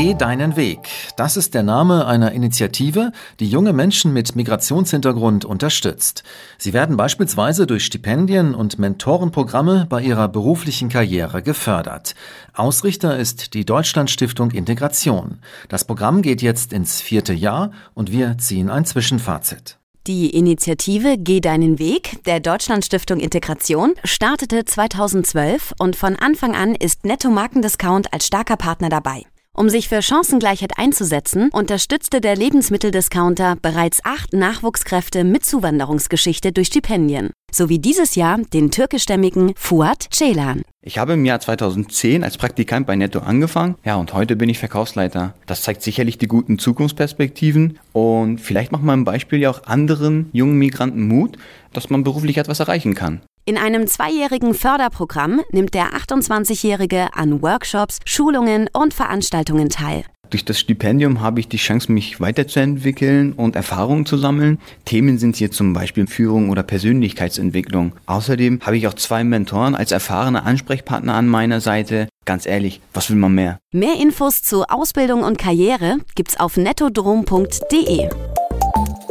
Geh deinen Weg. Das ist der Name einer Initiative, die junge Menschen mit Migrationshintergrund unterstützt. Sie werden beispielsweise durch Stipendien und Mentorenprogramme bei ihrer beruflichen Karriere gefördert. Ausrichter ist die Deutschlandstiftung Integration. Das Programm geht jetzt ins vierte Jahr und wir ziehen ein Zwischenfazit. Die Initiative Geh deinen Weg der Deutschlandstiftung Integration startete 2012 und von Anfang an ist Netto Markendiscount als starker Partner dabei. Um sich für Chancengleichheit einzusetzen, unterstützte der Lebensmitteldiscounter bereits acht Nachwuchskräfte mit Zuwanderungsgeschichte durch Stipendien, sowie dieses Jahr den türkischstämmigen Fuat Ceylan. Ich habe im Jahr 2010 als Praktikant bei Netto angefangen, ja, und heute bin ich Verkaufsleiter. Das zeigt sicherlich die guten Zukunftsperspektiven und vielleicht macht man ein Beispiel ja auch anderen jungen Migranten Mut, dass man beruflich etwas erreichen kann. In einem zweijährigen Förderprogramm nimmt der 28-Jährige an Workshops, Schulungen und Veranstaltungen teil. Durch das Stipendium habe ich die Chance, mich weiterzuentwickeln und Erfahrungen zu sammeln. Themen sind hier zum Beispiel Führung oder Persönlichkeitsentwicklung. Außerdem habe ich auch zwei Mentoren als erfahrene Ansprechpartner an meiner Seite. Ganz ehrlich, was will man mehr? Mehr Infos zu Ausbildung und Karriere gibt's auf nettodrom.de.